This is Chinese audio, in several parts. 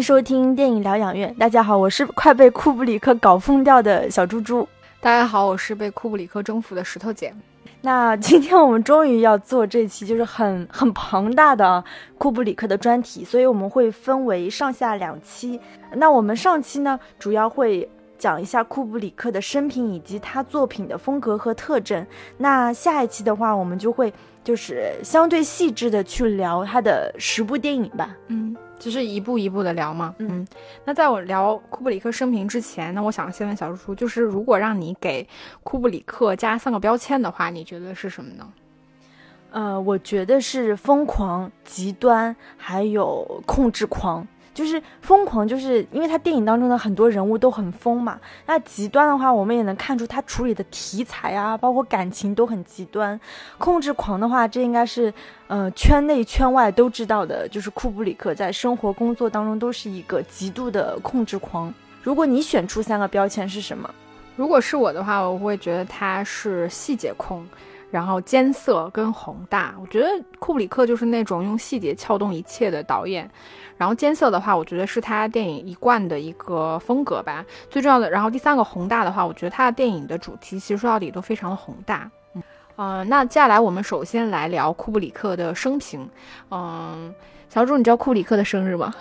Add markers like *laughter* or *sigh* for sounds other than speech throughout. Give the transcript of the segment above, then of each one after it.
收听电影疗养院。大家好，我是快被库布里克搞疯掉的小猪猪。大家好，我是被库布里克征服的石头姐。那今天我们终于要做这期就是很很庞大的库布里克的专题，所以我们会分为上下两期。那我们上期呢，主要会讲一下库布里克的生平以及他作品的风格和特征。那下一期的话，我们就会就是相对细致的去聊他的十部电影吧。嗯。就是一步一步的聊嘛，嗯，那在我聊库布里克生平之前，那我想先问小叔叔，就是如果让你给库布里克加三个标签的话，你觉得是什么呢？呃，我觉得是疯狂、极端，还有控制狂。就是疯狂，就是因为他电影当中的很多人物都很疯嘛。那极端的话，我们也能看出他处理的题材啊，包括感情都很极端。控制狂的话，这应该是呃圈内圈外都知道的，就是库布里克在生活工作当中都是一个极度的控制狂。如果你选出三个标签是什么？如果是我的话，我会觉得他是细节控，然后艰涩跟宏大。我觉得库布里克就是那种用细节撬动一切的导演。然后艰涩的话，我觉得是他电影一贯的一个风格吧。最重要的，然后第三个宏大的话，我觉得他的电影的主题其实说到底都非常的宏大。嗯，那接下来我们首先来聊库布里克的生平。嗯，小主，你知道库布里克的生日吗？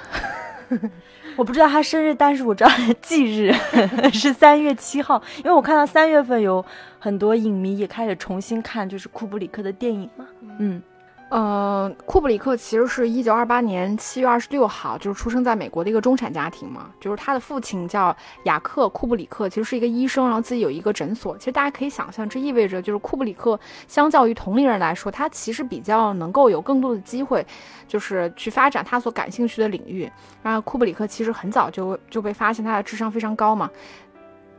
*laughs* 我不知道他生日，但是我知道忌日 *laughs* 是三月七号，因为我看到三月份有很多影迷也开始重新看就是库布里克的电影嘛。嗯。呃，库布里克其实是一九二八年七月二十六号，就是出生在美国的一个中产家庭嘛。就是他的父亲叫雅克·库布里克，其实是一个医生，然后自己有一个诊所。其实大家可以想象，这意味着就是库布里克相较于同龄人来说，他其实比较能够有更多的机会，就是去发展他所感兴趣的领域。然后库布里克其实很早就就被发现他的智商非常高嘛。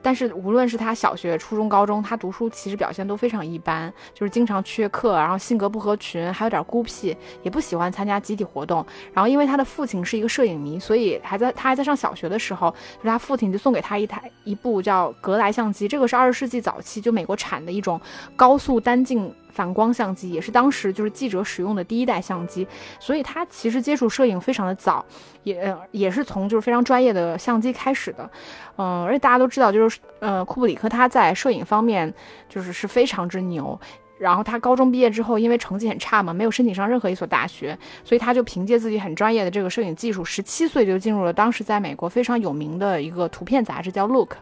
但是无论是他小学、初中、高中，他读书其实表现都非常一般，就是经常缺课，然后性格不合群，还有点孤僻，也不喜欢参加集体活动。然后因为他的父亲是一个摄影迷，所以还在他还在上小学的时候，就他父亲就送给他一台一部叫格莱相机，这个是二十世纪早期就美国产的一种高速单镜。反光相机也是当时就是记者使用的第一代相机，所以他其实接触摄影非常的早，也也是从就是非常专业的相机开始的，嗯，而且大家都知道，就是呃库布里克他在摄影方面就是是非常之牛，然后他高中毕业之后，因为成绩很差嘛，没有申请上任何一所大学，所以他就凭借自己很专业的这个摄影技术，十七岁就进入了当时在美国非常有名的一个图片杂志，叫 Look。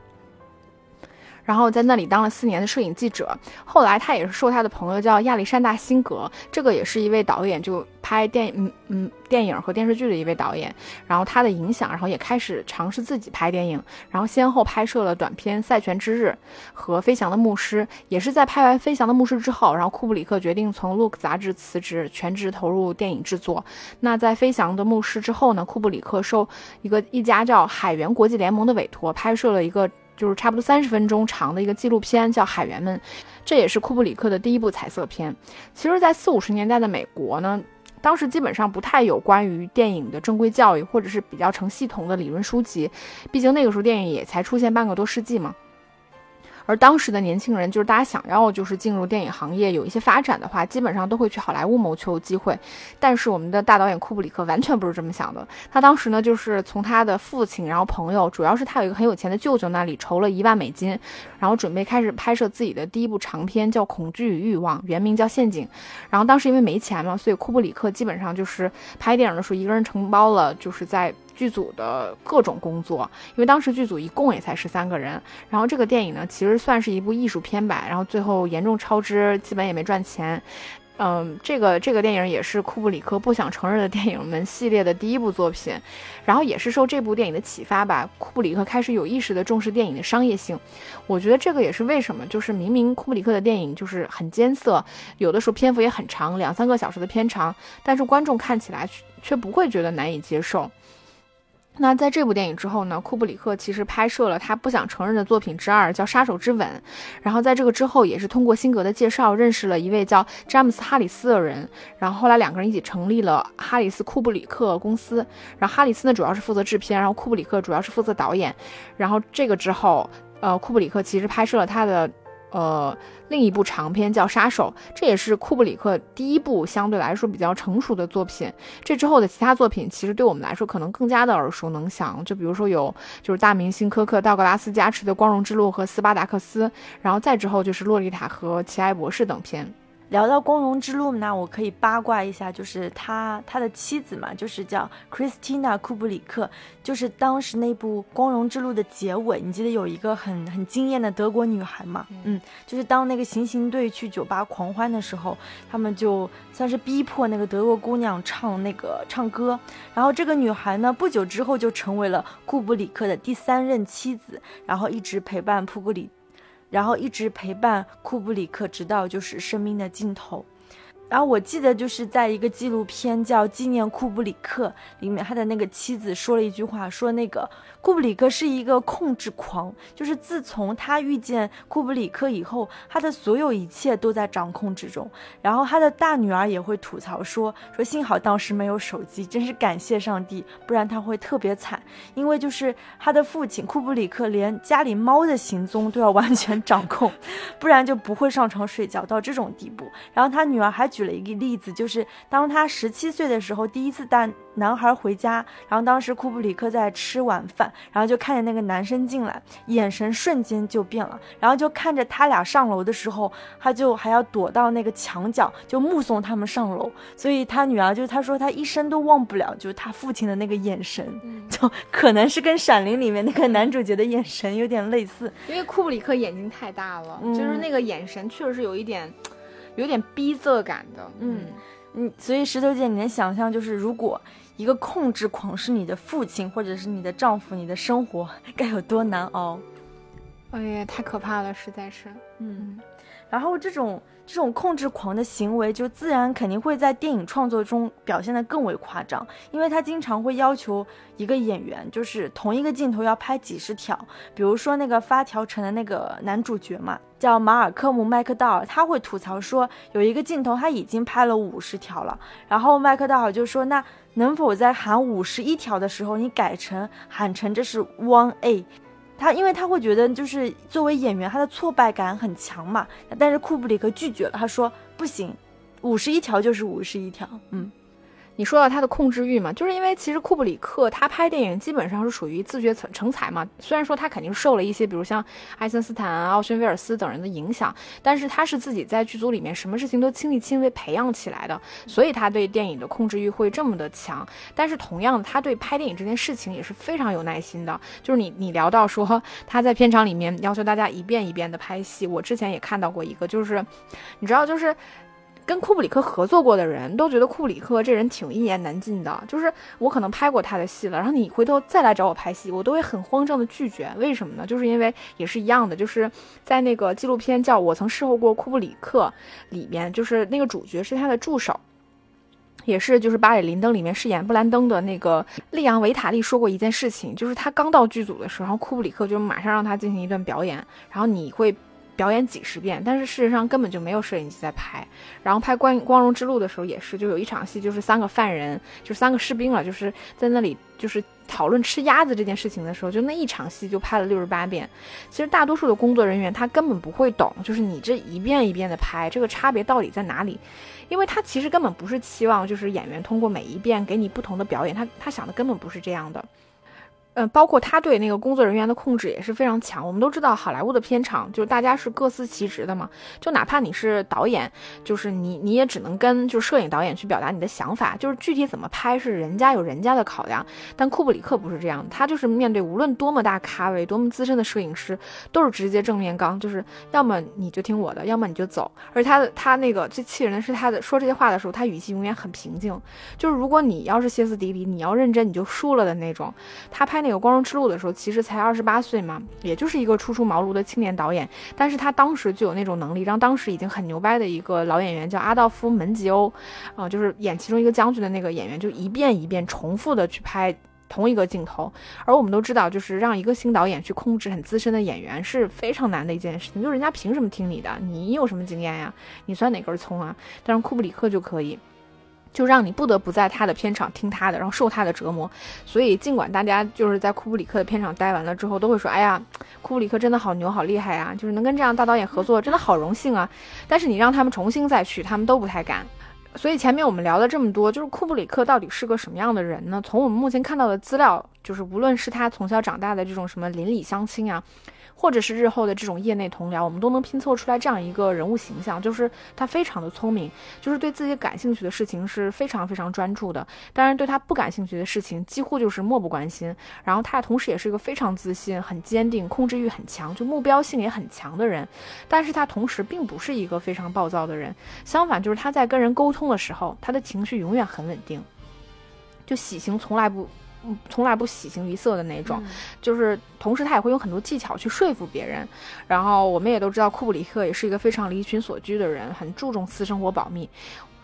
然后在那里当了四年的摄影记者，后来他也是受他的朋友叫亚历山大辛格，这个也是一位导演，就拍电嗯嗯电影和电视剧的一位导演。然后他的影响，然后也开始尝试自己拍电影，然后先后拍摄了短片《赛权之日》和《飞翔的牧师》。也是在拍完《飞翔的牧师》之后，然后库布里克决定从《Look》杂志辞职，全职投入电影制作。那在《飞翔的牧师》之后呢，库布里克受一个一家叫海员国际联盟的委托，拍摄了一个。就是差不多三十分钟长的一个纪录片，叫《海员们》，这也是库布里克的第一部彩色片。其实，在四五十年代的美国呢，当时基本上不太有关于电影的正规教育，或者是比较成系统的理论书籍。毕竟那个时候电影也才出现半个多世纪嘛。而当时的年轻人，就是大家想要就是进入电影行业有一些发展的话，基本上都会去好莱坞谋求机会。但是我们的大导演库布里克完全不是这么想的。他当时呢，就是从他的父亲，然后朋友，主要是他有一个很有钱的舅舅那里筹了一万美金，然后准备开始拍摄自己的第一部长片，叫《恐惧与欲望》，原名叫《陷阱》。然后当时因为没钱嘛，所以库布里克基本上就是拍电影的时候一个人承包了，就是在。剧组的各种工作，因为当时剧组一共也才十三个人。然后这个电影呢，其实算是一部艺术片吧。然后最后严重超支，基本也没赚钱。嗯，这个这个电影也是库布里克不想承认的电影们系列的第一部作品。然后也是受这部电影的启发吧，库布里克开始有意识的重视电影的商业性。我觉得这个也是为什么，就是明明库布里克的电影就是很艰涩，有的时候篇幅也很长，两三个小时的片长，但是观众看起来却不会觉得难以接受。那在这部电影之后呢，库布里克其实拍摄了他不想承认的作品之二，叫《杀手之吻》。然后在这个之后，也是通过辛格的介绍，认识了一位叫詹姆斯·哈里斯的人。然后后来两个人一起成立了哈里斯库布里克公司。然后哈里斯呢，主要是负责制片，然后库布里克主要是负责导演。然后这个之后，呃，库布里克其实拍摄了他的呃另一部长片叫《杀手》，这也是库布里克第一部相对来说比较成熟的作品。这之后的其他作品其实对我们来说可能更加的耳熟能详，就比如说有就是大明星科克·道格拉斯加持的《光荣之路》和《斯巴达克斯》，然后再之后就是《洛丽塔》和《奇爱博士》等片。聊到光荣之路呢，我可以八卦一下，就是他他的妻子嘛，就是叫 Christina 库布里克，就是当时那部光荣之路的结尾，你记得有一个很很惊艳的德国女孩嘛？嗯，就是当那个行刑队去酒吧狂欢的时候，他们就算是逼迫那个德国姑娘唱那个唱歌，然后这个女孩呢，不久之后就成为了库布里克的第三任妻子，然后一直陪伴库布里。然后一直陪伴库布里克，直到就是生命的尽头。然后我记得就是在一个纪录片叫《纪念库布里克》里面，他的那个妻子说了一句话，说那个库布里克是一个控制狂，就是自从他遇见库布里克以后，他的所有一切都在掌控之中。然后他的大女儿也会吐槽说，说幸好当时没有手机，真是感谢上帝，不然他会特别惨，因为就是他的父亲库布里克连家里猫的行踪都要完全掌控，不然就不会上床睡觉到这种地步。然后他女儿还。举了一个例子，就是当他十七岁的时候，第一次带男孩回家，然后当时库布里克在吃晚饭，然后就看见那个男生进来，眼神瞬间就变了，然后就看着他俩上楼的时候，他就还要躲到那个墙角，就目送他们上楼。所以他女儿就是他说他一生都忘不了，就是他父亲的那个眼神，就可能是跟《闪灵》里面那个男主角的眼神有点类似，因为库布里克眼睛太大了，就是那个眼神确实是有一点。有点逼仄感的，嗯嗯，所以石头姐，你能想象，就是如果一个控制狂是你的父亲，或者是你的丈夫，你的生活 *laughs* 该有多难熬？哎呀，太可怕了，实在是，嗯。然后这种这种控制狂的行为，就自然肯定会在电影创作中表现得更为夸张，因为他经常会要求一个演员，就是同一个镜头要拍几十条。比如说那个发条城的那个男主角嘛，叫马尔科姆·麦克道尔，他会吐槽说，有一个镜头他已经拍了五十条了，然后麦克道尔就说，那能否在喊五十一条的时候，你改成喊成这是 one A。他因为他会觉得，就是作为演员，他的挫败感很强嘛。但是库布里克拒绝了，他说不行，五十一条就是五十一条，嗯。你说到他的控制欲嘛，就是因为其实库布里克他拍电影基本上是属于自学成成才嘛。虽然说他肯定受了一些，比如像爱森斯坦、奥逊威尔斯等人的影响，但是他是自己在剧组里面什么事情都亲力亲为培养起来的，所以他对电影的控制欲会这么的强。但是同样，他对拍电影这件事情也是非常有耐心的。就是你你聊到说他在片场里面要求大家一遍一遍的拍戏，我之前也看到过一个，就是你知道就是。跟库布里克合作过的人都觉得库布里克这人挺一言难尽的，就是我可能拍过他的戏了，然后你回头再来找我拍戏，我都会很慌张的拒绝。为什么呢？就是因为也是一样的，就是在那个纪录片叫《我曾侍候过库布里克》里面，就是那个主角是他的助手，也是就是《巴里林登》里面饰演布兰登的那个利昂维塔利说过一件事情，就是他刚到剧组的时候，库布里克就马上让他进行一段表演，然后你会。表演几十遍，但是事实上根本就没有摄影机在拍。然后拍《光光荣之路》的时候也是，就有一场戏，就是三个犯人，就三个士兵了，就是在那里就是讨论吃鸭子这件事情的时候，就那一场戏就拍了六十八遍。其实大多数的工作人员他根本不会懂，就是你这一遍一遍的拍，这个差别到底在哪里？因为他其实根本不是期望就是演员通过每一遍给你不同的表演，他他想的根本不是这样的。嗯，包括他对那个工作人员的控制也是非常强。我们都知道，好莱坞的片场就是大家是各司其职的嘛。就哪怕你是导演，就是你你也只能跟就是摄影导演去表达你的想法，就是具体怎么拍是人家有人家的考量。但库布里克不是这样，他就是面对无论多么大咖位、多么资深的摄影师，都是直接正面刚，就是要么你就听我的，要么你就走。而他的他那个最气人的是他的说这些话的时候，他语气永远很平静。就是如果你要是歇斯底里，你要认真，你就输了的那种。他拍那。有光荣之路的时候，其实才二十八岁嘛，也就是一个初出茅庐的青年导演。但是他当时就有那种能力，让当时已经很牛掰的一个老演员叫阿道夫·门吉欧，啊，就是演其中一个将军的那个演员，就一遍一遍重复的去拍同一个镜头。而我们都知道，就是让一个新导演去控制很资深的演员是非常难的一件事情。就人家凭什么听你的？你有什么经验呀？你算哪根葱啊？但是库布里克就可以。就让你不得不在他的片场听他的，然后受他的折磨。所以，尽管大家就是在库布里克的片场待完了之后，都会说：“哎呀，库布里克真的好牛，好厉害啊！就是能跟这样大导演合作，*laughs* 真的好荣幸啊。”但是你让他们重新再去，他们都不太敢。所以前面我们聊了这么多，就是库布里克到底是个什么样的人呢？从我们目前看到的资料，就是无论是他从小长大的这种什么邻里乡亲啊。或者是日后的这种业内同僚，我们都能拼凑出来这样一个人物形象，就是他非常的聪明，就是对自己感兴趣的事情是非常非常专注的，当然对他不感兴趣的事情几乎就是漠不关心。然后他同时也是一个非常自信、很坚定、控制欲很强，就目标性也很强的人。但是他同时并不是一个非常暴躁的人，相反，就是他在跟人沟通的时候，他的情绪永远很稳定，就喜形从来不。嗯，从来不喜形于色的那种，就是同时他也会用很多技巧去说服别人。然后我们也都知道，库布里克也是一个非常离群所居的人，很注重私生活保密。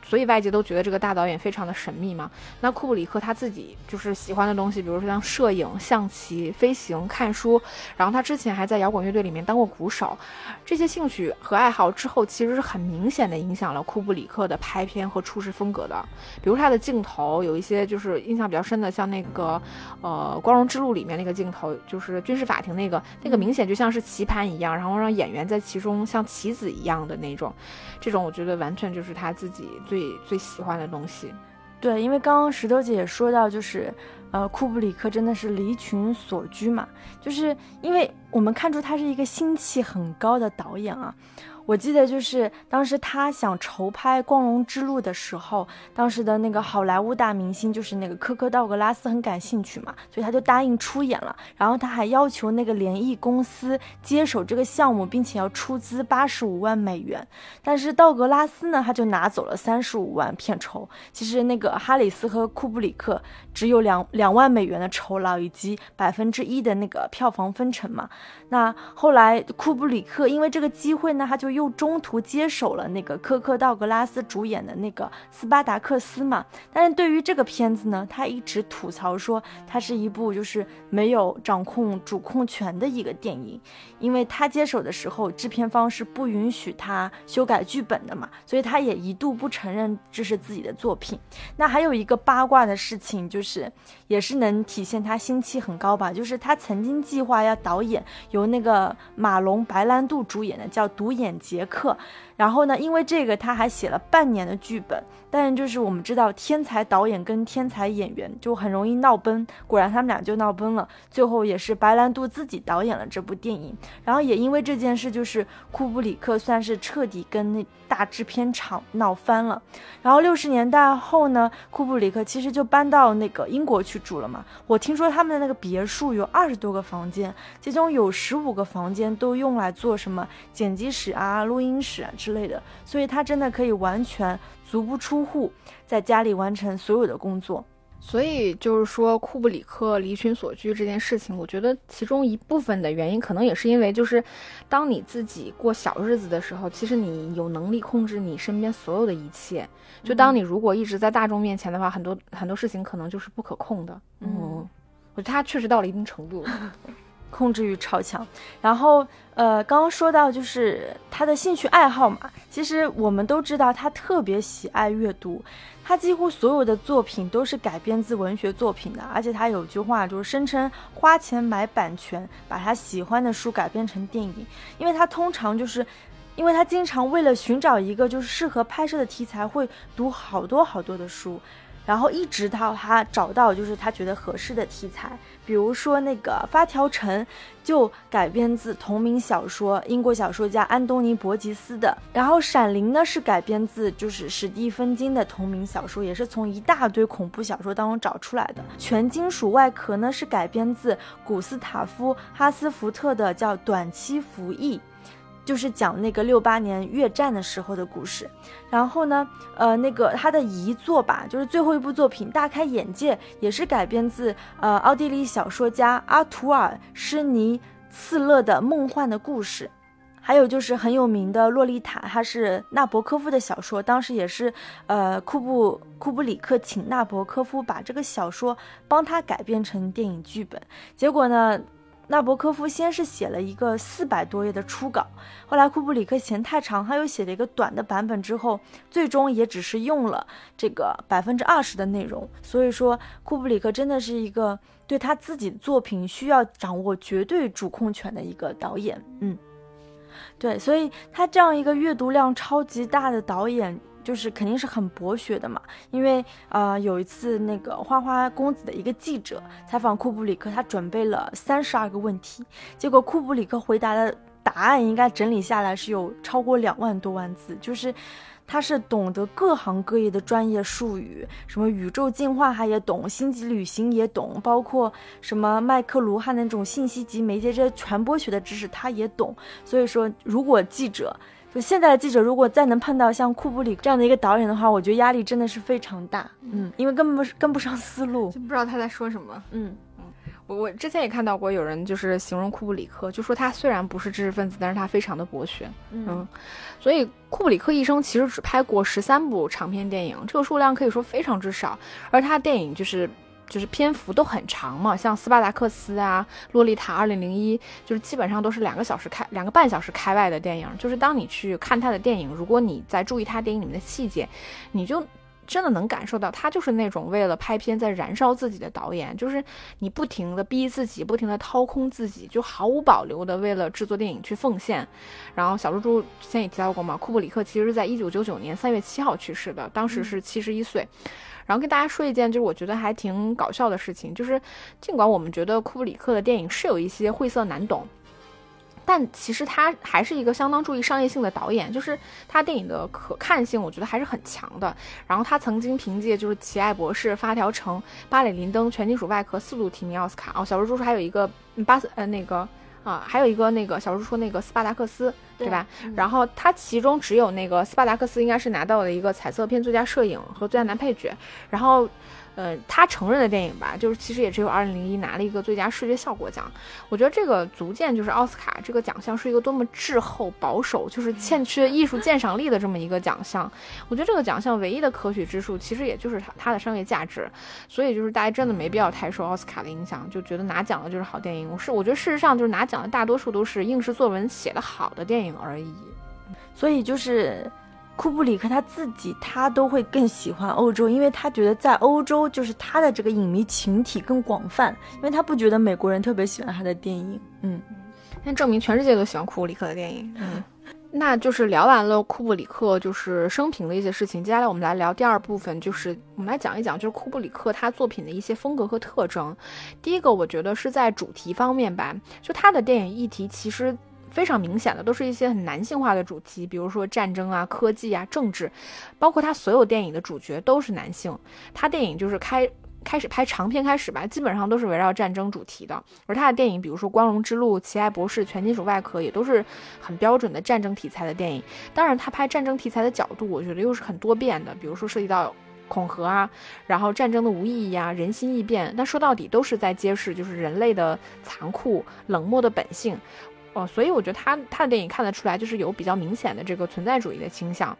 所以外界都觉得这个大导演非常的神秘嘛。那库布里克他自己就是喜欢的东西，比如说像摄影、象棋、飞行、看书，然后他之前还在摇滚乐队里面当过鼓手。这些兴趣和爱好之后，其实是很明显的影响了库布里克的拍片和处事风格的。比如他的镜头有一些就是印象比较深的，像那个呃《光荣之路》里面那个镜头，就是军事法庭那个，那个明显就像是棋盘一样，然后让演员在其中像棋子一样的那种。这种我觉得完全就是他自己最最最喜欢的东西，对，因为刚刚石头姐也说到，就是，呃，库布里克真的是离群所居嘛，就是因为我们看出他是一个心气很高的导演啊。我记得就是当时他想筹拍《光荣之路》的时候，当时的那个好莱坞大明星就是那个科科道格拉斯很感兴趣嘛，所以他就答应出演了。然后他还要求那个联谊公司接手这个项目，并且要出资八十五万美元。但是道格拉斯呢，他就拿走了三十五万片酬。其实那个哈里斯和库布里克只有两两万美元的酬劳以及百分之一的那个票房分成嘛。那后来库布里克因为这个机会呢，他就。又中途接手了那个科克道格拉斯主演的那个斯巴达克斯嘛，但是对于这个片子呢，他一直吐槽说它是一部就是没有掌控主控权的一个电影，因为他接手的时候制片方是不允许他修改剧本的嘛，所以他也一度不承认这是自己的作品。那还有一个八卦的事情就是，也是能体现他心气很高吧，就是他曾经计划要导演由那个马龙白兰度主演的叫《独眼》。杰克，然后呢？因为这个，他还写了半年的剧本。但就是我们知道，天才导演跟天才演员就很容易闹崩。果然，他们俩就闹崩了。最后也是白兰度自己导演了这部电影。然后也因为这件事，就是库布里克算是彻底跟那大制片厂闹翻了。然后六十年代后呢，库布里克其实就搬到那个英国去住了嘛。我听说他们的那个别墅有二十多个房间，其中有十五个房间都用来做什么剪辑室啊、录音室啊之类的。所以他真的可以完全。足不出户，在家里完成所有的工作，所以就是说库布里克离群所居这件事情，我觉得其中一部分的原因可能也是因为，就是当你自己过小日子的时候，其实你有能力控制你身边所有的一切。就当你如果一直在大众面前的话，很多很多事情可能就是不可控的。嗯，我觉得他确实到了一定程度。*laughs* 控制欲超强，然后呃，刚刚说到就是他的兴趣爱好嘛，其实我们都知道他特别喜爱阅读，他几乎所有的作品都是改编自文学作品的，而且他有句话就是声称花钱买版权，把他喜欢的书改编成电影，因为他通常就是，因为他经常为了寻找一个就是适合拍摄的题材，会读好多好多的书。然后一直到他找到就是他觉得合适的题材，比如说那个《发条城》就改编自同名小说，英国小说家安东尼·伯吉斯的。然后《闪灵》呢是改编自就是史蒂芬金的同名小说，也是从一大堆恐怖小说当中找出来的。《全金属外壳》呢是改编自古斯塔夫·哈斯福特的叫《短期服役》。就是讲那个六八年越战的时候的故事，然后呢，呃，那个他的遗作吧，就是最后一部作品《大开眼界》，也是改编自呃奥地利小说家阿图尔·施尼茨勒的梦幻的故事。还有就是很有名的《洛丽塔》，它是纳博科夫的小说，当时也是呃库布库布里克请纳博科夫把这个小说帮他改编成电影剧本，结果呢。纳博科夫先是写了一个四百多页的初稿，后来库布里克嫌太长，他又写了一个短的版本，之后最终也只是用了这个百分之二十的内容。所以说，库布里克真的是一个对他自己作品需要掌握绝对主控权的一个导演。嗯，对，所以他这样一个阅读量超级大的导演。就是肯定是很博学的嘛，因为呃有一次那个花花公子的一个记者采访库布里克，他准备了三十二个问题，结果库布里克回答的答案应该整理下来是有超过两万多万字，就是他是懂得各行各业的专业术语，什么宇宙进化他也懂，星际旅行也懂，包括什么麦克卢汉那种信息及媒介这些传播学的知识他也懂，所以说如果记者。就现在的记者，如果再能碰到像库布里这样的一个导演的话，我觉得压力真的是非常大。嗯，因为根本跟不上思路，就不知道他在说什么。嗯嗯，我我之前也看到过有人就是形容库布里克，就说他虽然不是知识分子，但是他非常的博学。嗯，所以库布里克一生其实只拍过十三部长片电影，这个数量可以说非常之少，而他电影就是。就是篇幅都很长嘛，像《斯巴达克斯》啊，《洛丽塔》二零零一，就是基本上都是两个小时开，两个半小时开外的电影。就是当你去看他的电影，如果你在注意他电影里面的细节，你就真的能感受到他就是那种为了拍片在燃烧自己的导演。就是你不停的逼自己，不停的掏空自己，就毫无保留的为了制作电影去奉献。然后小猪猪之前也提到过嘛，库布里克其实是在一九九九年三月七号去世的，当时是七十一岁。然后跟大家说一件，就是我觉得还挺搞笑的事情，就是尽管我们觉得库布里克的电影是有一些晦涩难懂，但其实他还是一个相当注意商业性的导演，就是他电影的可看性，我觉得还是很强的。然后他曾经凭借就是《奇爱博士》《发条城》《巴里林登》《全金属外壳》四度提名奥斯卡。哦，小猪猪说还有一个巴斯呃那个。啊，还有一个那个小叔说那个斯巴达克斯，对吧？然后他其中只有那个斯巴达克斯应该是拿到了一个彩色片最佳摄影和最佳男配角，然后。呃，他承认的电影吧，就是其实也只有二零零一拿了一个最佳视觉效果奖。我觉得这个足见就是奥斯卡这个奖项是一个多么滞后、保守，就是欠缺艺术鉴赏力的这么一个奖项。我觉得这个奖项唯一的可取之处，其实也就是它它的商业价值。所以就是大家真的没必要太受奥斯卡的影响，就觉得拿奖的就是好电影。我是我觉得事实上就是拿奖的大多数都是应试作文写的好的电影而已。所以就是。库布里克他自己，他都会更喜欢欧洲，因为他觉得在欧洲就是他的这个影迷群体更广泛，因为他不觉得美国人特别喜欢他的电影。嗯，那证明全世界都喜欢库布里克的电影。嗯，*laughs* 那就是聊完了库布里克就是生平的一些事情，接下来我们来聊第二部分，就是我们来讲一讲就是库布里克他作品的一些风格和特征。第一个，我觉得是在主题方面吧，就他的电影议题其实。非常明显的都是一些很男性化的主题，比如说战争啊、科技啊、政治，包括他所有电影的主角都是男性。他电影就是开开始拍长片开始吧，基本上都是围绕战争主题的。而他的电影，比如说《光荣之路》《奇爱博士》《全金属外壳》，也都是很标准的战争题材的电影。当然，他拍战争题材的角度，我觉得又是很多变的，比如说涉及到恐吓啊，然后战争的无意义啊，人心易变。但说到底，都是在揭示就是人类的残酷、冷漠的本性。哦，所以我觉得他他的电影看得出来，就是有比较明显的这个存在主义的倾向。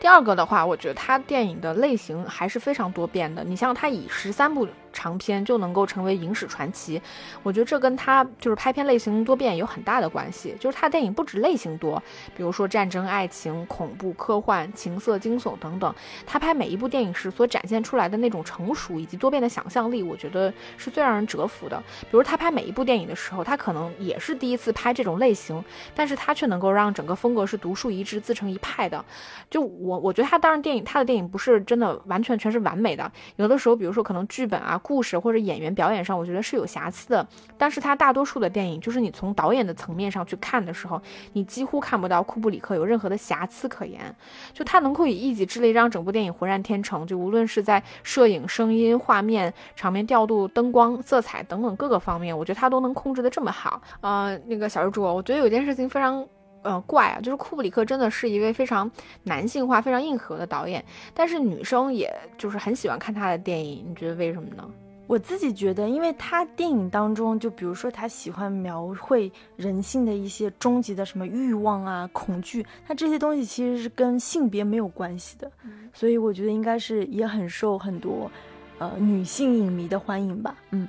第二个的话，我觉得他电影的类型还是非常多变的。你像他以十三部。长篇就能够成为影史传奇，我觉得这跟他就是拍片类型多变有很大的关系。就是他的电影不止类型多，比如说战争、爱情、恐怖、科幻、情色、惊悚等等，他拍每一部电影时所展现出来的那种成熟以及多变的想象力，我觉得是最让人折服的。比如他拍每一部电影的时候，他可能也是第一次拍这种类型，但是他却能够让整个风格是独树一帜、自成一派的。就我我觉得他当然电影他的电影不是真的完全全是完美的，有的时候比如说可能剧本啊。故事或者演员表演上，我觉得是有瑕疵的。但是他大多数的电影，就是你从导演的层面上去看的时候，你几乎看不到库布里克有任何的瑕疵可言。就他能够以一己之力让整部电影浑然天成，就无论是在摄影、声音、画面、场面调度、灯光、色彩等等各个方面，我觉得他都能控制的这么好。呃，那个小猪猪，我觉得有件事情非常呃怪啊，就是库布里克真的是一位非常男性化、非常硬核的导演，但是女生也就是很喜欢看他的电影，你觉得为什么呢？我自己觉得，因为他电影当中，就比如说他喜欢描绘人性的一些终极的什么欲望啊、恐惧，他这些东西其实是跟性别没有关系的，所以我觉得应该是也很受很多，呃，女性影迷的欢迎吧。嗯，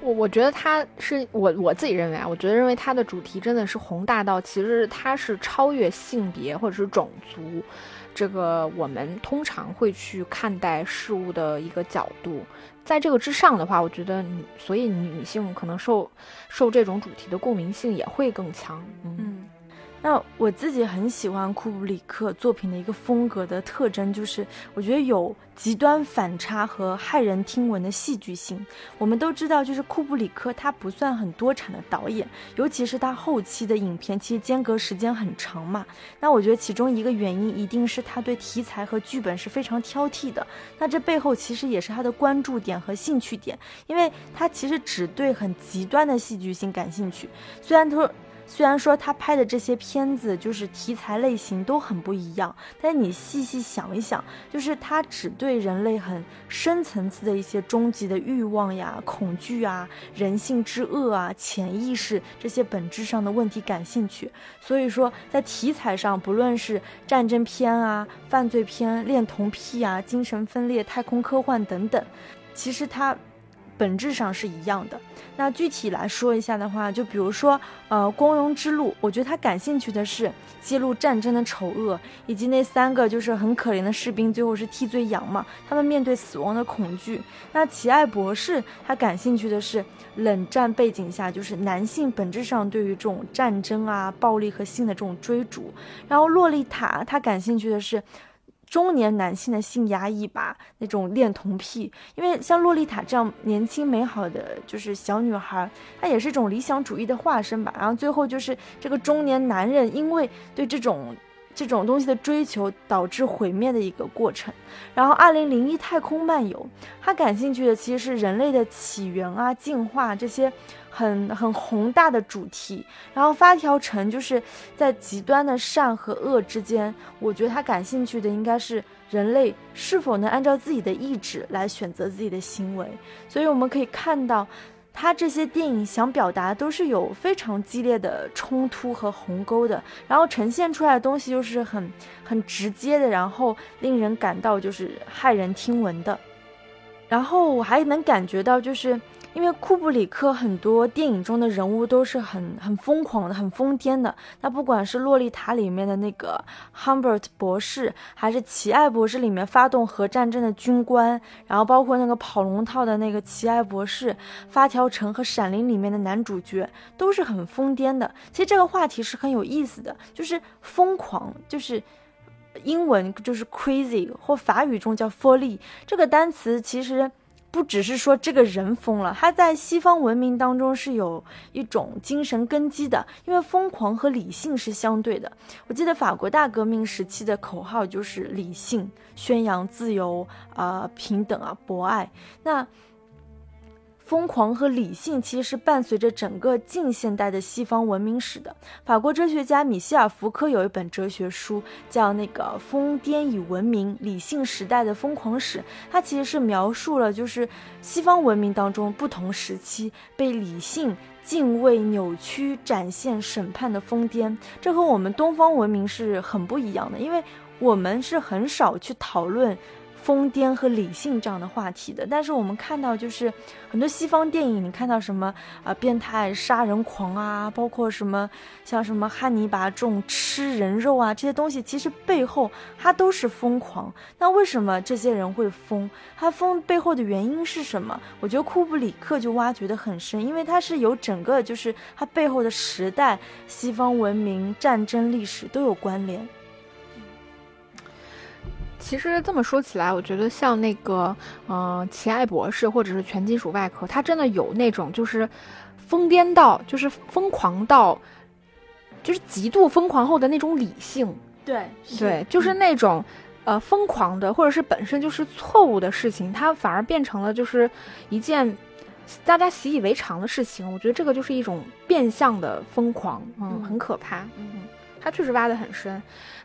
我我觉得它是我我自己认为啊，我觉得认为它的主题真的是宏大到，其实它是超越性别或者是种族，这个我们通常会去看待事物的一个角度，在这个之上的话，我觉得女所以女性可能受受这种主题的共鸣性也会更强，嗯。那我自己很喜欢库布里克作品的一个风格的特征，就是我觉得有极端反差和骇人听闻的戏剧性。我们都知道，就是库布里克他不算很多产的导演，尤其是他后期的影片，其实间隔时间很长嘛。那我觉得其中一个原因一定是他对题材和剧本是非常挑剔的。那这背后其实也是他的关注点和兴趣点，因为他其实只对很极端的戏剧性感兴趣。虽然他说。虽然说他拍的这些片子就是题材类型都很不一样，但你细细想一想，就是他只对人类很深层次的一些终极的欲望呀、恐惧啊、人性之恶啊、潜意识这些本质上的问题感兴趣。所以说，在题材上，不论是战争片啊、犯罪片、恋童癖啊、精神分裂、太空科幻等等，其实他。本质上是一样的。那具体来说一下的话，就比如说，呃，《光荣之路》，我觉得他感兴趣的是揭露战争的丑恶，以及那三个就是很可怜的士兵最后是替罪羊嘛，他们面对死亡的恐惧。那《奇爱博士》，他感兴趣的是冷战背景下就是男性本质上对于这种战争啊、暴力和性的这种追逐。然后《洛丽塔》，他感兴趣的是。中年男性的性压抑吧，那种恋童癖，因为像洛丽塔这样年轻美好的就是小女孩，她也是一种理想主义的化身吧。然后最后就是这个中年男人，因为对这种这种东西的追求，导致毁灭的一个过程。然后二零零一太空漫游，他感兴趣的其实是人类的起源啊、进化这些。很很宏大的主题，然后发条城就是在极端的善和恶之间，我觉得他感兴趣的应该是人类是否能按照自己的意志来选择自己的行为。所以我们可以看到，他这些电影想表达都是有非常激烈的冲突和鸿沟的，然后呈现出来的东西又是很很直接的，然后令人感到就是骇人听闻的。然后我还能感觉到就是。因为库布里克很多电影中的人物都是很很疯狂的、很疯癫的。那不管是《洛丽塔》里面的那个 Humbert 博士，还是《奇爱博士》里面发动核战争的军官，然后包括那个跑龙套的那个奇爱博士，《发条城》和《闪灵》里面的男主角都是很疯癫的。其实这个话题是很有意思的，就是疯狂，就是英文就是 crazy，或法语中叫 folly 这个单词，其实。不只是说这个人疯了，他在西方文明当中是有一种精神根基的，因为疯狂和理性是相对的。我记得法国大革命时期的口号就是理性，宣扬自由啊、平等啊、博爱。那。疯狂和理性其实是伴随着整个近现代的西方文明史的。法国哲学家米歇尔·福柯有一本哲学书，叫《那个疯癫与文明：理性时代的疯狂史》，它其实是描述了就是西方文明当中不同时期被理性敬畏、扭曲、展现、审判的疯癫。这和我们东方文明是很不一样的，因为我们是很少去讨论。疯癫和理性这样的话题的，但是我们看到就是很多西方电影，你看到什么啊，变态杀人狂啊，包括什么像什么汉尼拔这种吃人肉啊，这些东西其实背后它都是疯狂。那为什么这些人会疯？他疯背后的原因是什么？我觉得库布里克就挖掘的很深，因为他是有整个就是他背后的时代、西方文明、战争历史都有关联。其实这么说起来，我觉得像那个，嗯，奇爱博士或者是全金属外壳，它真的有那种就是疯癫到，就是疯狂到，就是极度疯狂后的那种理性。对对，就是那种呃疯狂的，或者是本身就是错误的事情，它反而变成了就是一件大家习以为常的事情。我觉得这个就是一种变相的疯狂，嗯，很可怕。嗯，他确实挖得很深。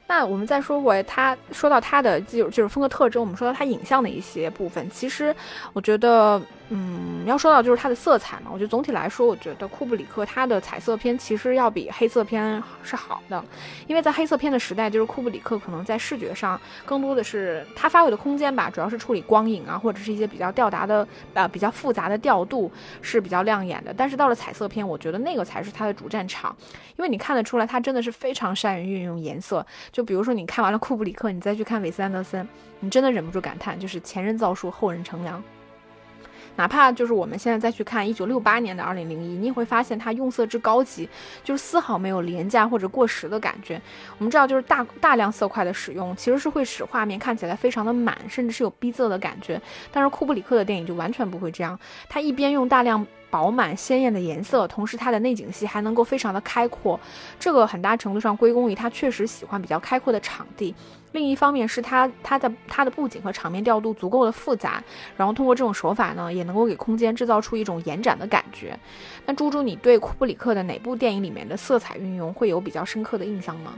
那我们再说回他，说到他的就就是风格特征，我们说到他影像的一些部分。其实我觉得，嗯，要说到就是它的色彩嘛，我觉得总体来说，我觉得库布里克他的彩色片其实要比黑色片是好的，因为在黑色片的时代，就是库布里克可能在视觉上更多的是他发挥的空间吧，主要是处理光影啊，或者是一些比较吊达的呃比较复杂的调度是比较亮眼的。但是到了彩色片，我觉得那个才是他的主战场，因为你看得出来他真的是非常善于运用颜色。就比如说你看完了库布里克，你再去看韦斯安德森，你真的忍不住感叹，就是前人造树，后人乘凉。哪怕就是我们现在再去看一九六八年的二零零一，你也会发现它用色之高级，就是丝毫没有廉价或者过时的感觉。我们知道，就是大大量色块的使用，其实是会使画面看起来非常的满，甚至是有逼仄的感觉。但是库布里克的电影就完全不会这样，他一边用大量饱满鲜艳的颜色，同时它的内景戏还能够非常的开阔。这个很大程度上归功于他确实喜欢比较开阔的场地。另一方面是他他的他的布景和场面调度足够的复杂，然后通过这种手法呢，也能够给空间制造出一种延展的感觉。那猪猪，你对库布里克的哪部电影里面的色彩运用会有比较深刻的印象吗？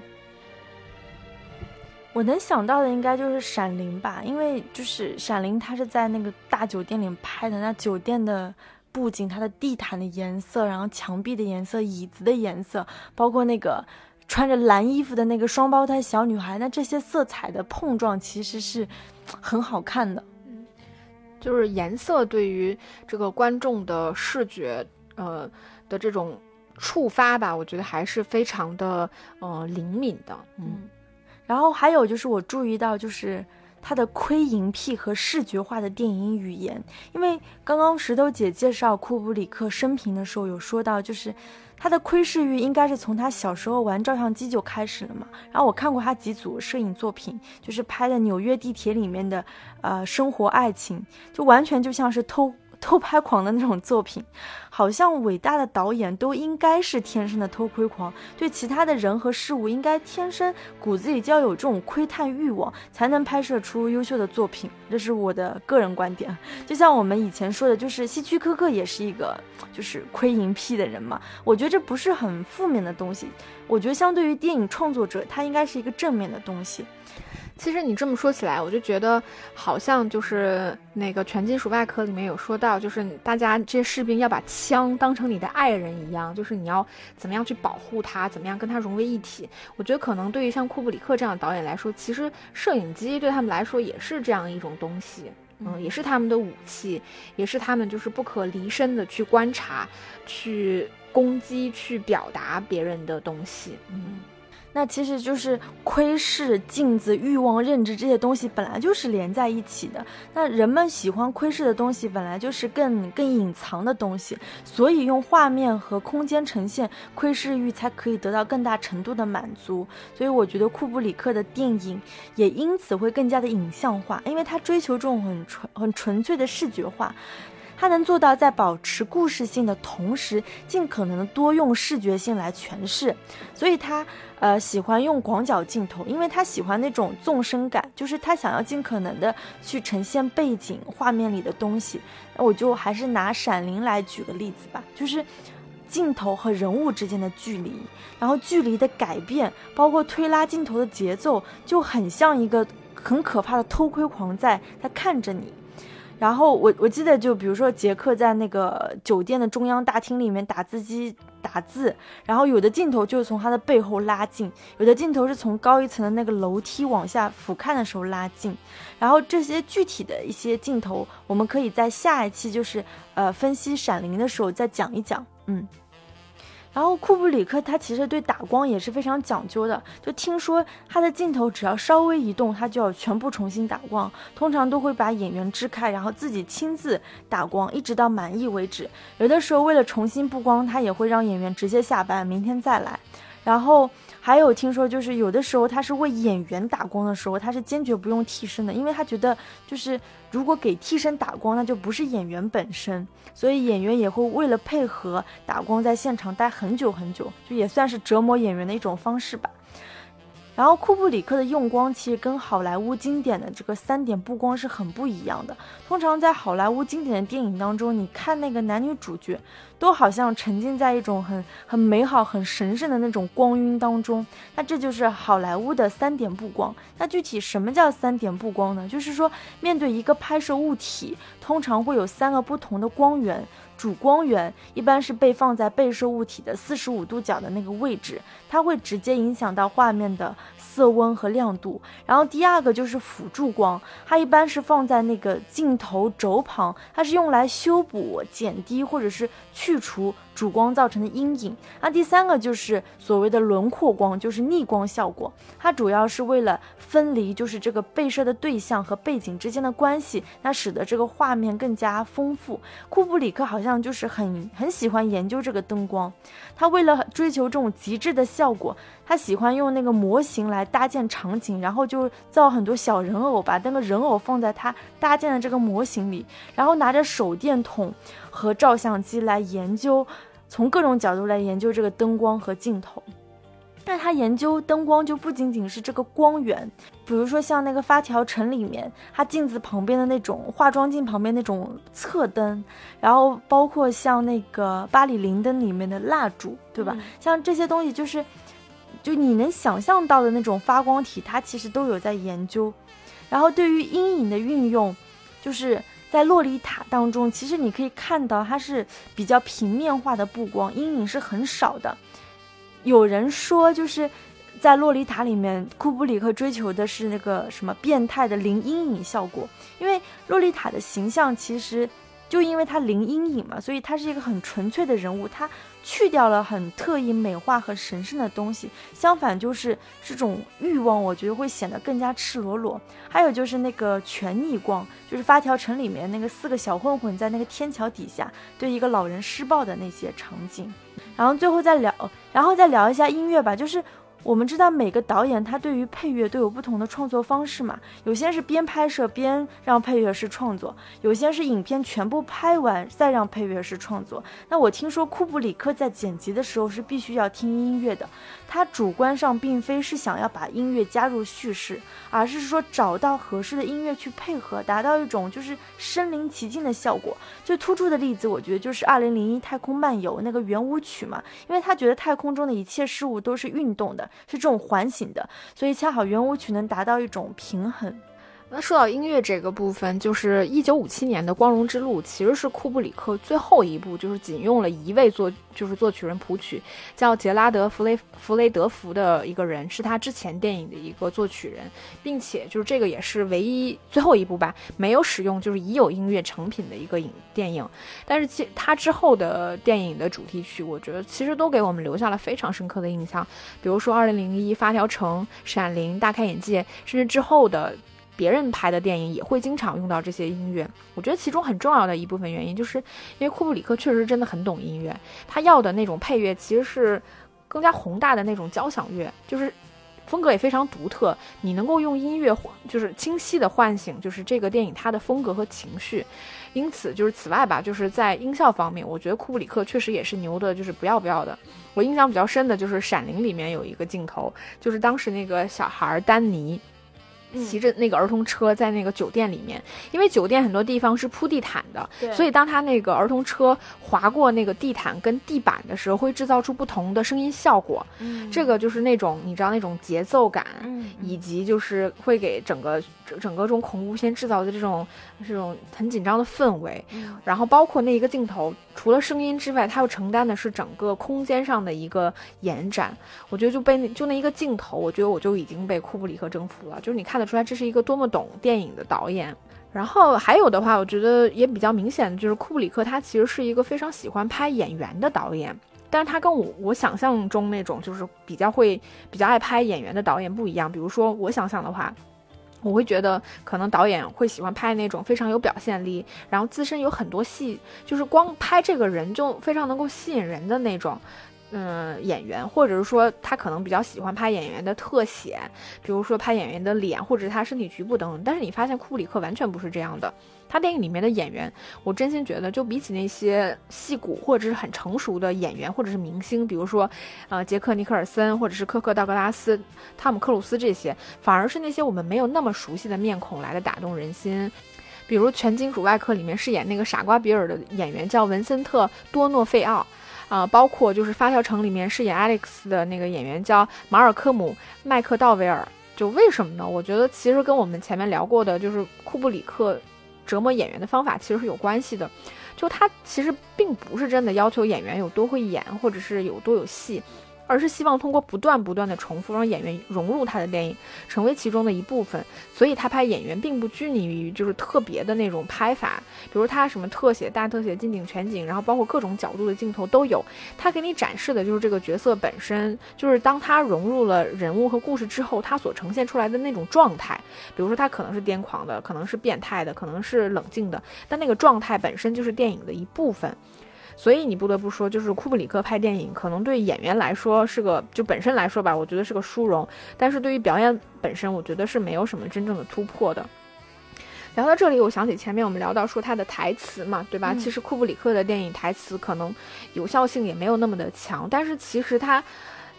我能想到的应该就是《闪灵》吧，因为就是《闪灵》它是在那个大酒店里拍的，那酒店的布景、它的地毯的颜色，然后墙壁的颜色、椅子的颜色，包括那个。穿着蓝衣服的那个双胞胎小女孩，那这些色彩的碰撞其实是很好看的。嗯，就是颜色对于这个观众的视觉，呃的这种触发吧，我觉得还是非常的呃灵敏的。嗯，然后还有就是我注意到就是它的窥淫癖和视觉化的电影语言，因为刚刚石头姐介绍库布里克生平的时候有说到就是。他的窥视欲应该是从他小时候玩照相机就开始了嘛。然后我看过他几组摄影作品，就是拍的纽约地铁里面的，呃，生活爱情，就完全就像是偷。偷拍狂的那种作品，好像伟大的导演都应该是天生的偷窥狂，对其他的人和事物应该天生骨子里就要有这种窥探欲望，才能拍摄出优秀的作品。这是我的个人观点。就像我们以前说的，就是希区柯克也是一个 *tsk* 就是窥淫癖的人嘛。我觉得这不是很负面的东西，我觉得相对于电影创作者，他应该是一个正面的东西。其实你这么说起来，我就觉得好像就是那个《全金属外壳》里面有说到，就是大家这些士兵要把枪当成你的爱人一样，就是你要怎么样去保护它，怎么样跟它融为一体。我觉得可能对于像库布里克这样的导演来说，其实摄影机对他们来说也是这样一种东西，嗯，也是他们的武器，也是他们就是不可离身的去观察、去攻击、去表达别人的东西，嗯。那其实就是窥视、镜子、欲望、认知这些东西本来就是连在一起的。那人们喜欢窥视的东西本来就是更更隐藏的东西，所以用画面和空间呈现窥视欲才可以得到更大程度的满足。所以我觉得库布里克的电影也因此会更加的影像化，因为他追求这种很纯很纯粹的视觉化。他能做到在保持故事性的同时，尽可能的多用视觉性来诠释，所以他呃喜欢用广角镜头，因为他喜欢那种纵深感，就是他想要尽可能的去呈现背景画面里的东西。那我就还是拿《闪灵》来举个例子吧，就是镜头和人物之间的距离，然后距离的改变，包括推拉镜头的节奏，就很像一个很可怕的偷窥狂，在他看着你。然后我我记得，就比如说杰克在那个酒店的中央大厅里面打字机打字，然后有的镜头就是从他的背后拉近，有的镜头是从高一层的那个楼梯往下俯瞰的时候拉近，然后这些具体的一些镜头，我们可以在下一期就是呃分析《闪灵》的时候再讲一讲，嗯。然后库布里克他其实对打光也是非常讲究的，就听说他的镜头只要稍微移动，他就要全部重新打光，通常都会把演员支开，然后自己亲自打光，一直到满意为止。有的时候为了重新布光，他也会让演员直接下班，明天再来。然后。还有听说，就是有的时候他是为演员打光的时候，他是坚决不用替身的，因为他觉得就是如果给替身打光，那就不是演员本身，所以演员也会为了配合打光，在现场待很久很久，就也算是折磨演员的一种方式吧。然后库布里克的用光其实跟好莱坞经典的这个三点布光是很不一样的。通常在好莱坞经典的电影当中，你看那个男女主角都好像沉浸在一种很很美好、很神圣的那种光晕当中。那这就是好莱坞的三点布光。那具体什么叫三点布光呢？就是说面对一个拍摄物体，通常会有三个不同的光源。主光源一般是被放在被摄物体的四十五度角的那个位置，它会直接影响到画面的色温和亮度。然后第二个就是辅助光，它一般是放在那个镜头轴旁，它是用来修补、减低或者是去除。主光造成的阴影，那第三个就是所谓的轮廓光，就是逆光效果。它主要是为了分离，就是这个被摄的对象和背景之间的关系，那使得这个画面更加丰富。库布里克好像就是很很喜欢研究这个灯光，他为了追求这种极致的效果，他喜欢用那个模型来搭建场景，然后就造很多小人偶，把那个人偶放在他搭建的这个模型里，然后拿着手电筒和照相机来研究。从各种角度来研究这个灯光和镜头，那他研究灯光就不仅仅是这个光源，比如说像那个发条城里面，它镜子旁边的那种化妆镜旁边那种侧灯，然后包括像那个巴黎灵灯里面的蜡烛，对吧？像这些东西，就是就你能想象到的那种发光体，它其实都有在研究。然后对于阴影的运用，就是。在洛丽塔当中，其实你可以看到它是比较平面化的布光，阴影是很少的。有人说，就是在洛丽塔里面，库布里克追求的是那个什么变态的零阴影效果，因为洛丽塔的形象其实。就因为他零阴影嘛，所以他是一个很纯粹的人物，他去掉了很特意美化和神圣的东西，相反就是这种欲望，我觉得会显得更加赤裸裸。还有就是那个全逆光，就是发条城里面那个四个小混混在那个天桥底下对一个老人施暴的那些场景，然后最后再聊，然后再聊一下音乐吧，就是。我们知道每个导演他对于配乐都有不同的创作方式嘛，有些是边拍摄边让配乐师创作，有些是影片全部拍完再让配乐师创作。那我听说库布里克在剪辑的时候是必须要听音乐的，他主观上并非是想要把音乐加入叙事，而是说找到合适的音乐去配合，达到一种就是身临其境的效果。最突出的例子，我觉得就是《二零零一太空漫游》那个圆舞曲嘛，因为他觉得太空中的一切事物都是运动的。是这种环形的，所以恰好圆舞曲能达到一种平衡。那说到音乐这个部分，就是一九五七年的《光荣之路》，其实是库布里克最后一部，就是仅用了一位作，就是作曲人谱曲，叫杰拉德·弗雷弗雷德福的一个人，是他之前电影的一个作曲人，并且就是这个也是唯一最后一部吧，没有使用就是已有音乐成品的一个影电影。但是其他之后的电影的主题曲，我觉得其实都给我们留下了非常深刻的印象，比如说《二零零一》《发条城》《闪灵》《大开眼界》，甚至之后的。别人拍的电影也会经常用到这些音乐，我觉得其中很重要的一部分原因，就是因为库布里克确实真的很懂音乐，他要的那种配乐其实是更加宏大的那种交响乐，就是风格也非常独特，你能够用音乐就是清晰的唤醒就是这个电影它的风格和情绪，因此就是此外吧，就是在音效方面，我觉得库布里克确实也是牛的，就是不要不要的。我印象比较深的就是《闪灵》里面有一个镜头，就是当时那个小孩丹尼。骑着那个儿童车在那个酒店里面，因为酒店很多地方是铺地毯的，所以当他那个儿童车划过那个地毯跟地板的时候，会制造出不同的声音效果。嗯，这个就是那种你知道那种节奏感，以及就是会给整个整个这种恐怖片制造的这种这种很紧张的氛围。然后包括那一个镜头，除了声音之外，它又承担的是整个空间上的一个延展。我觉得就被那就那一个镜头，我觉得我就已经被库布里克征服了。就是你看得。出来，这是一个多么懂电影的导演。然后还有的话，我觉得也比较明显的就是库布里克，他其实是一个非常喜欢拍演员的导演。但是他跟我我想象中那种就是比较会比较爱拍演员的导演不一样。比如说我想象的话，我会觉得可能导演会喜欢拍那种非常有表现力，然后自身有很多戏，就是光拍这个人就非常能够吸引人的那种。嗯，演员，或者是说他可能比较喜欢拍演员的特写，比如说拍演员的脸或者是他身体局部等等。但是你发现库布里克完全不是这样的，他电影里面的演员，我真心觉得就比起那些戏骨或者是很成熟的演员或者是明星，比如说，呃，杰克尼克尔森或者是科克道格拉斯、汤姆克鲁斯这些，反而是那些我们没有那么熟悉的面孔来的打动人心。比如《全金属外科》里面饰演那个傻瓜比尔的演员叫文森特多诺费奥。啊，包括就是《发条城》里面饰演 Alex 的那个演员叫马尔科姆·麦克道维尔，就为什么呢？我觉得其实跟我们前面聊过的，就是库布里克折磨演员的方法其实是有关系的。就他其实并不是真的要求演员有多会演，或者是有多有戏。而是希望通过不断不断的重复，让演员融入他的电影，成为其中的一部分。所以他拍演员并不拘泥于就是特别的那种拍法，比如他什么特写、大特写、近景、全景，然后包括各种角度的镜头都有。他给你展示的就是这个角色本身，就是当他融入了人物和故事之后，他所呈现出来的那种状态。比如说他可能是癫狂的，可能是变态的，可能是冷静的，但那个状态本身就是电影的一部分。所以你不得不说，就是库布里克拍电影，可能对演员来说是个，就本身来说吧，我觉得是个殊荣。但是对于表演本身，我觉得是没有什么真正的突破的。聊到这里，我想起前面我们聊到说他的台词嘛，对吧？其实库布里克的电影台词可能有效性也没有那么的强，但是其实他。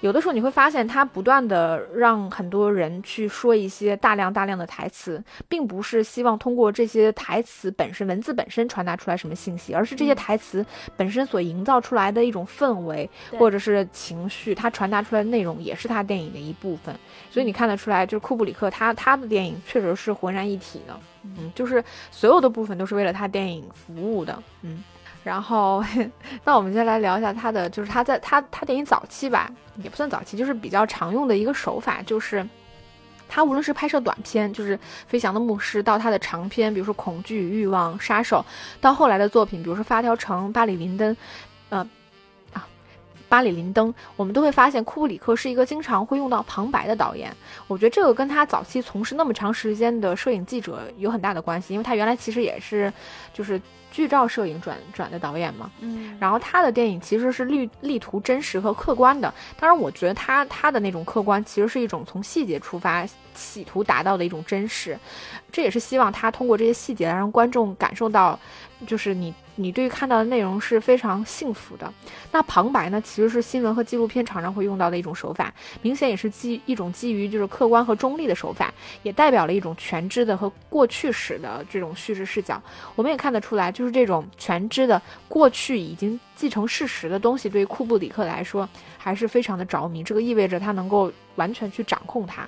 有的时候你会发现，他不断的让很多人去说一些大量大量的台词，并不是希望通过这些台词本身、文字本身传达出来什么信息，而是这些台词本身所营造出来的一种氛围或者是情绪，它传达出来的内容也是他电影的一部分。所以你看得出来，就是库布里克他他的电影确实是浑然一体的，嗯，就是所有的部分都是为了他电影服务的，嗯。然后，*laughs* 那我们先来聊一下他的，就是他在他他电影早期吧，也不算早期，就是比较常用的一个手法，就是他无论是拍摄短片，就是《飞翔的牧师》，到他的长片，比如说《恐惧与欲望》《杀手》，到后来的作品，比如说《发条城》《巴里林登》，呃。巴里林登，我们都会发现库布里克是一个经常会用到旁白的导演。我觉得这个跟他早期从事那么长时间的摄影记者有很大的关系，因为他原来其实也是就是剧照摄影转转的导演嘛。嗯，然后他的电影其实是力力图真实和客观的。当然，我觉得他他的那种客观其实是一种从细节出发，企图达到的一种真实。这也是希望他通过这些细节来让观众感受到，就是你。你对于看到的内容是非常幸福的。那旁白呢，其实是新闻和纪录片常常会用到的一种手法，明显也是基一种基于就是客观和中立的手法，也代表了一种全知的和过去史的这种叙事视角。我们也看得出来，就是这种全知的过去已经继承事实的东西，对于库布里克来说还是非常的着迷。这个意味着他能够完全去掌控它。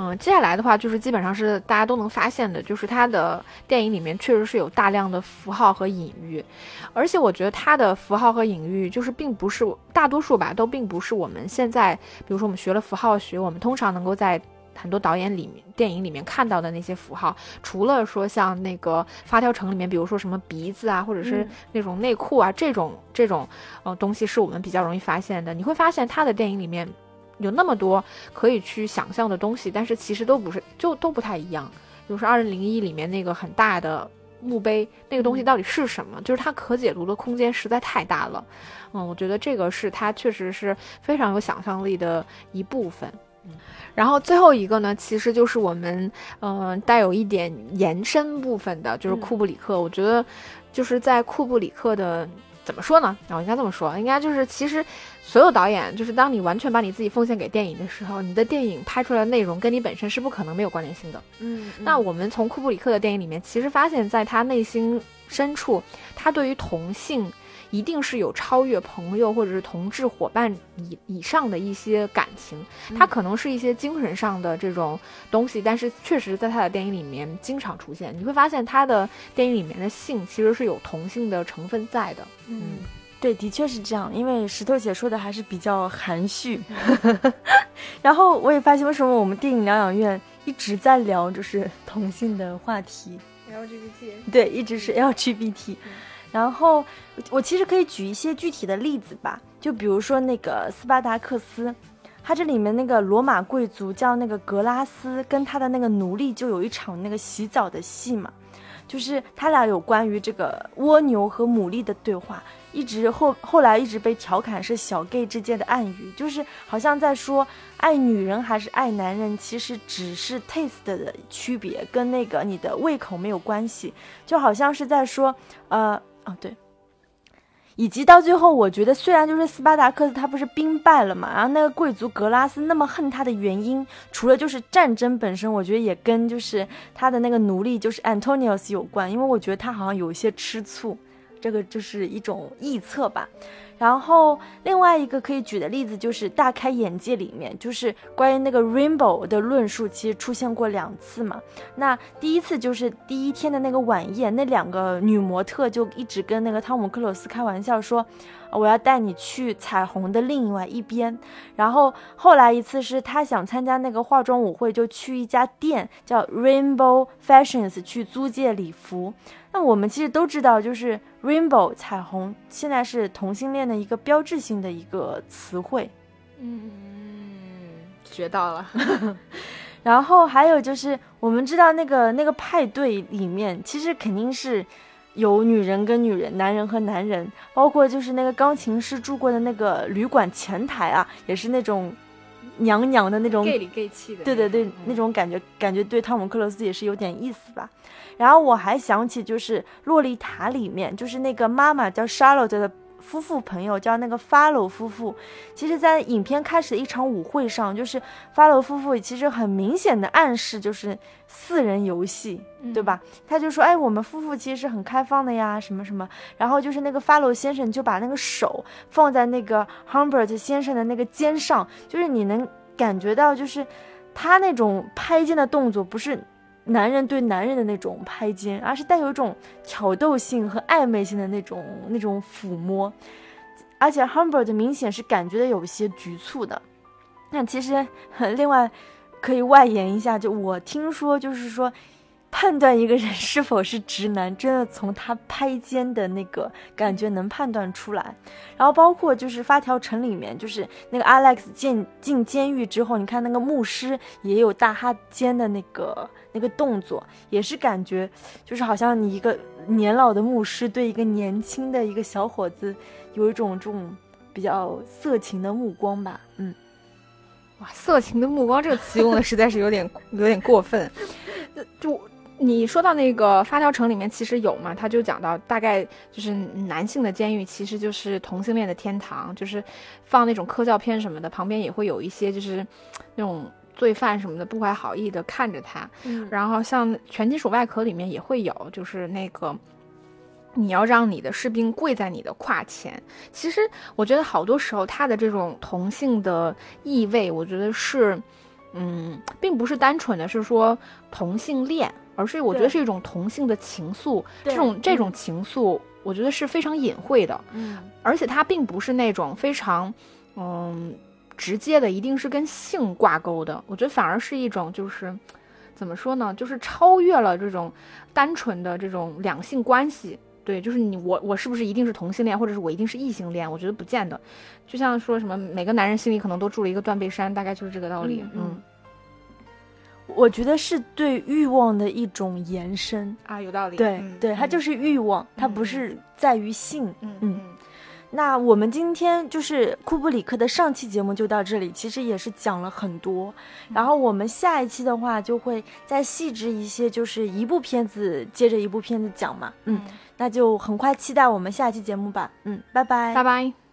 嗯，接下来的话就是基本上是大家都能发现的，就是他的电影里面确实是有大量的符号和隐喻，而且我觉得他的符号和隐喻就是并不是大多数吧，都并不是我们现在，比如说我们学了符号学，我们通常能够在很多导演里面、电影里面看到的那些符号，除了说像那个《发条城》里面，比如说什么鼻子啊，或者是那种内裤啊这种这种呃东西，是我们比较容易发现的。你会发现他的电影里面。有那么多可以去想象的东西，但是其实都不是，就都不太一样。比如说《二零零一》里面那个很大的墓碑，那个东西到底是什么？就是它可解读的空间实在太大了。嗯，我觉得这个是它确实是非常有想象力的一部分。嗯，然后最后一个呢，其实就是我们嗯带有一点延伸部分的，就是库布里克。我觉得就是在库布里克的。怎么说呢？我应该这么说，应该就是其实所有导演，就是当你完全把你自己奉献给电影的时候，你的电影拍出来的内容跟你本身是不可能没有关联性的。嗯，那我们从库布里克的电影里面，其实发现，在他内心深处，他对于同性。一定是有超越朋友或者是同志伙伴以以上的一些感情，它可能是一些精神上的这种东西，但是确实在他的电影里面经常出现。你会发现他的电影里面的性其实是有同性的成分在的。嗯，对，的确是这样。因为石头姐说的还是比较含蓄。*laughs* 然后我也发现，为什么我们电影疗养院一直在聊就是同性的话题？LGBT。对，一直是 LGBT。然后我其实可以举一些具体的例子吧，就比如说那个斯巴达克斯，他这里面那个罗马贵族叫那个格拉斯，跟他的那个奴隶就有一场那个洗澡的戏嘛，就是他俩有关于这个蜗牛和牡蛎的对话，一直后后来一直被调侃是小 gay 之间的暗语，就是好像在说爱女人还是爱男人，其实只是 taste 的区别，跟那个你的胃口没有关系，就好像是在说，呃，哦对。以及到最后，我觉得虽然就是斯巴达克斯他不是兵败了嘛，然后那个贵族格拉斯那么恨他的原因，除了就是战争本身，我觉得也跟就是他的那个奴隶就是 Antonius 有关，因为我觉得他好像有一些吃醋，这个就是一种臆测吧。然后另外一个可以举的例子就是《大开眼界》里面，就是关于那个 Rainbow 的论述，其实出现过两次嘛。那第一次就是第一天的那个晚宴，那两个女模特就一直跟那个汤姆克鲁斯开玩笑说。我要带你去彩虹的另外一边，然后后来一次是他想参加那个化妆舞会，就去一家店叫 Rainbow Fashions 去租借礼服。那我们其实都知道，就是 Rainbow 彩虹现在是同性恋的一个标志性的一个词汇。嗯，学到了。*laughs* 然后还有就是我们知道那个那个派对里面，其实肯定是。有女人跟女人，男人和男人，包括就是那个钢琴师住过的那个旅馆前台啊，也是那种娘娘的那种，gay 里 gay 气的，对对对，那种感觉，感觉对汤姆克鲁斯也是有点意思吧。然后我还想起就是《洛丽塔》里面，就是那个妈妈叫 Charlotte 的。夫妇朋友叫那个 Follow 夫妇，其实，在影片开始的一场舞会上，就是 Follow 夫妇其实很明显的暗示就是四人游戏，对吧？他就说，哎，我们夫妇其实是很开放的呀，什么什么。然后就是那个 Follow 先生就把那个手放在那个 Humbert 先生的那个肩上，就是你能感觉到，就是他那种拍肩的动作不是。男人对男人的那种拍肩，而是带有一种挑逗性和暧昧性的那种那种抚摸，而且 Humbert 明显是感觉的有些局促的。那其实另外可以外延一下，就我听说就是说。判断一个人是否是直男，真的从他拍肩的那个感觉能判断出来。然后包括就是发条城里面，就是那个 Alex 进进监狱之后，你看那个牧师也有大哈肩的那个那个动作，也是感觉就是好像你一个年老的牧师对一个年轻的一个小伙子有一种这种比较色情的目光吧。嗯，哇，色情的目光这个词用的实在是有点 *laughs* 有点过分，*laughs* 就。你说到那个发条城里面其实有嘛？他就讲到大概就是男性的监狱其实就是同性恋的天堂，就是放那种科教片什么的，旁边也会有一些就是那种罪犯什么的不怀好意的看着他。嗯，然后像全金属外壳里面也会有，就是那个你要让你的士兵跪在你的胯前。其实我觉得好多时候他的这种同性的意味，我觉得是嗯，并不是单纯的是说同性恋。而是我觉得是一种同性的情愫，这种这种情愫，我觉得是非常隐晦的，嗯，而且它并不是那种非常，嗯，直接的，一定是跟性挂钩的。我觉得反而是一种，就是怎么说呢，就是超越了这种单纯的这种两性关系。对，就是你我我是不是一定是同性恋，或者是我一定是异性恋？我觉得不见得。就像说什么每个男人心里可能都住了一个断背山，大概就是这个道理。嗯。我觉得是对欲望的一种延伸啊，有道理。对对，它就是欲望，它不是在于性。嗯嗯。那我们今天就是库布里克的上期节目就到这里，其实也是讲了很多。然后我们下一期的话就会再细致一些，就是一部片子接着一部片子讲嘛。嗯，那就很快期待我们下期节目吧。嗯，拜拜，拜拜。